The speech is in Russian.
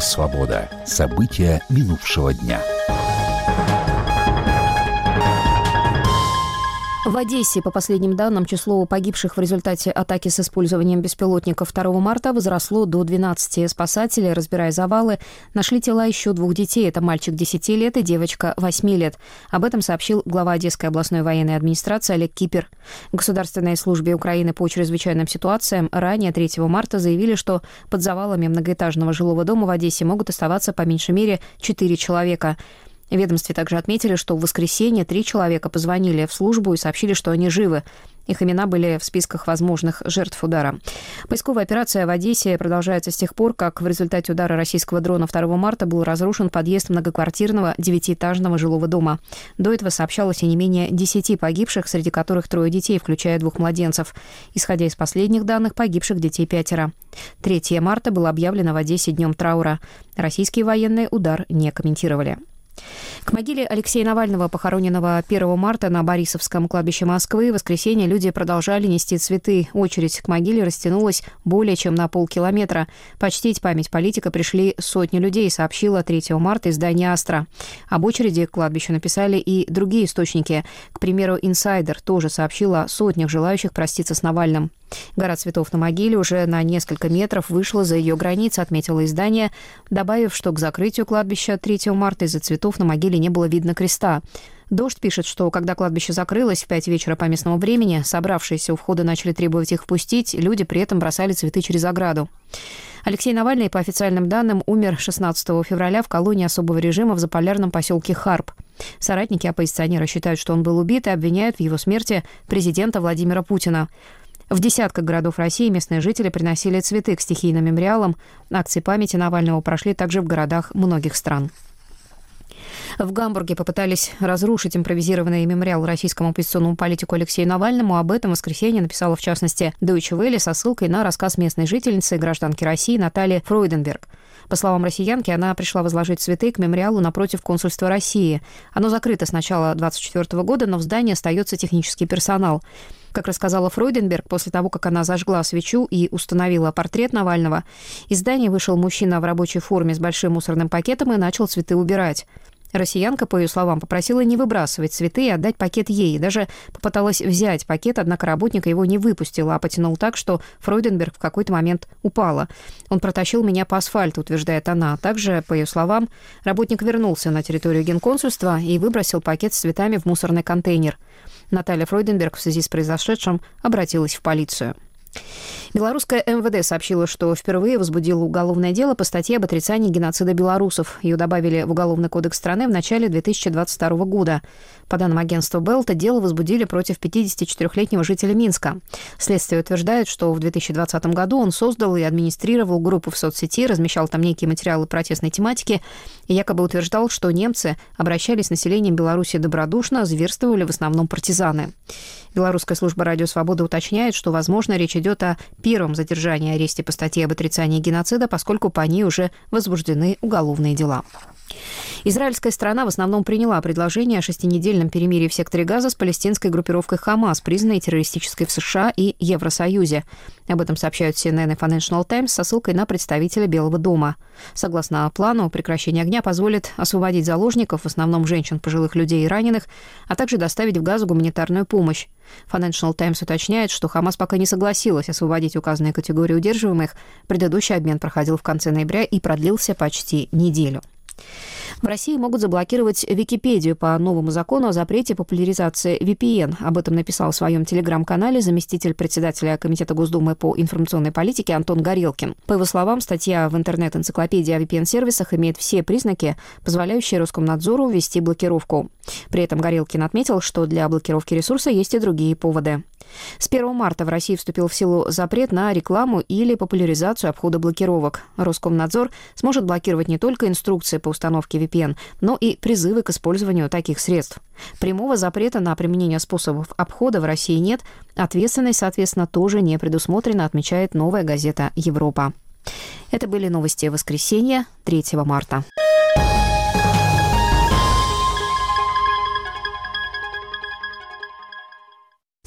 Радио «Свобода». События минувшего дня. В Одессе, по последним данным, число погибших в результате атаки с использованием беспилотников 2 марта возросло до 12. Спасатели, разбирая завалы, нашли тела еще двух детей. Это мальчик 10 лет и девочка 8 лет. Об этом сообщил глава Одесской областной военной администрации Олег Кипер. Государственной службе Украины по чрезвычайным ситуациям ранее 3 марта заявили, что под завалами многоэтажного жилого дома в Одессе могут оставаться по меньшей мере 4 человека. В ведомстве также отметили, что в воскресенье три человека позвонили в службу и сообщили, что они живы. Их имена были в списках возможных жертв удара. Поисковая операция в Одессе продолжается с тех пор, как в результате удара российского дрона 2 марта был разрушен подъезд многоквартирного девятиэтажного жилого дома. До этого сообщалось о не менее 10 погибших, среди которых трое детей, включая двух младенцев. Исходя из последних данных, погибших детей пятеро. 3 марта было объявлено в Одессе днем траура. Российские военные удар не комментировали. К могиле Алексея Навального, похороненного 1 марта на Борисовском кладбище Москвы, в воскресенье люди продолжали нести цветы. Очередь к могиле растянулась более чем на полкилометра. Почтить память политика пришли сотни людей, сообщила 3 марта издание «Астра». Об очереди к кладбищу написали и другие источники. К примеру, «Инсайдер» тоже сообщил о сотнях желающих проститься с Навальным. Гора цветов на могиле уже на несколько метров вышла за ее границы, отметило издание, добавив, что к закрытию кладбища 3 марта из-за цветов на могиле не было видно креста. Дождь пишет, что когда кладбище закрылось в 5 вечера по местному времени, собравшиеся у входа начали требовать их впустить, люди при этом бросали цветы через ограду. Алексей Навальный, по официальным данным, умер 16 февраля в колонии особого режима в заполярном поселке Харп. Соратники оппозиционера считают, что он был убит и обвиняют в его смерти президента Владимира Путина. В десятках городов России местные жители приносили цветы к стихийным мемориалам. Акции памяти Навального прошли также в городах многих стран. В Гамбурге попытались разрушить импровизированный мемориал российскому оппозиционному политику Алексею Навальному. Об этом в воскресенье написала, в частности, Deutsche Welle со ссылкой на рассказ местной жительницы и гражданки России Натальи Фройденберг. По словам россиянки, она пришла возложить цветы к мемориалу напротив консульства России. Оно закрыто с начала 2024 года, но в здании остается технический персонал. Как рассказала Фройденберг, после того, как она зажгла свечу и установила портрет Навального, из здания вышел мужчина в рабочей форме с большим мусорным пакетом и начал цветы убирать. Россиянка, по ее словам, попросила не выбрасывать цветы и отдать пакет ей. Даже попыталась взять пакет, однако работник его не выпустил, а потянул так, что Фройденберг в какой-то момент упала. Он протащил меня по асфальту, утверждает она. Также, по ее словам, работник вернулся на территорию генконсульства и выбросил пакет с цветами в мусорный контейнер. Наталья Фройденберг в связи с произошедшим обратилась в полицию. Белорусская МВД сообщила, что впервые возбудила уголовное дело по статье об отрицании геноцида белорусов. Ее добавили в Уголовный кодекс страны в начале 2022 года. По данным агентства Белта, дело возбудили против 54-летнего жителя Минска. Следствие утверждает, что в 2020 году он создал и администрировал группу в соцсети, размещал там некие материалы протестной тематики и якобы утверждал, что немцы обращались с населением Беларуси добродушно, зверствовали в основном партизаны. Белорусская служба «Радио Свобода» уточняет, что, возможно, речь идет о первом задержании аресте по статье об отрицании геноцида, поскольку по ней уже возбуждены уголовные дела. Израильская страна в основном приняла предложение о шестинедельном перемирии в секторе Газа с палестинской группировкой Хамас, признанной террористической в США и Евросоюзе. Об этом сообщают CNN и Financial Times со ссылкой на представителя Белого дома. Согласно плану, прекращение огня позволит освободить заложников, в основном женщин, пожилых людей и раненых, а также доставить в Газу гуманитарную помощь. Financial Times уточняет, что Хамас пока не согласилась освободить указанные категории удерживаемых. Предыдущий обмен проходил в конце ноября и продлился почти неделю. В России могут заблокировать Википедию по новому закону о запрете популяризации VPN. Об этом написал в своем телеграм-канале заместитель председателя Комитета Госдумы по информационной политике Антон Горелкин. По его словам, статья в интернет-энциклопедии о VPN-сервисах имеет все признаки, позволяющие Роскомнадзору ввести блокировку. При этом Горелкин отметил, что для блокировки ресурса есть и другие поводы. С 1 марта в России вступил в силу запрет на рекламу или популяризацию обхода блокировок. Роскомнадзор сможет блокировать не только инструкции по установке VPN, но и призывы к использованию таких средств. Прямого запрета на применение способов обхода в России нет, ответственность, соответственно, тоже не предусмотрена, отмечает новая газета «Европа». Это были новости воскресенья 3 марта.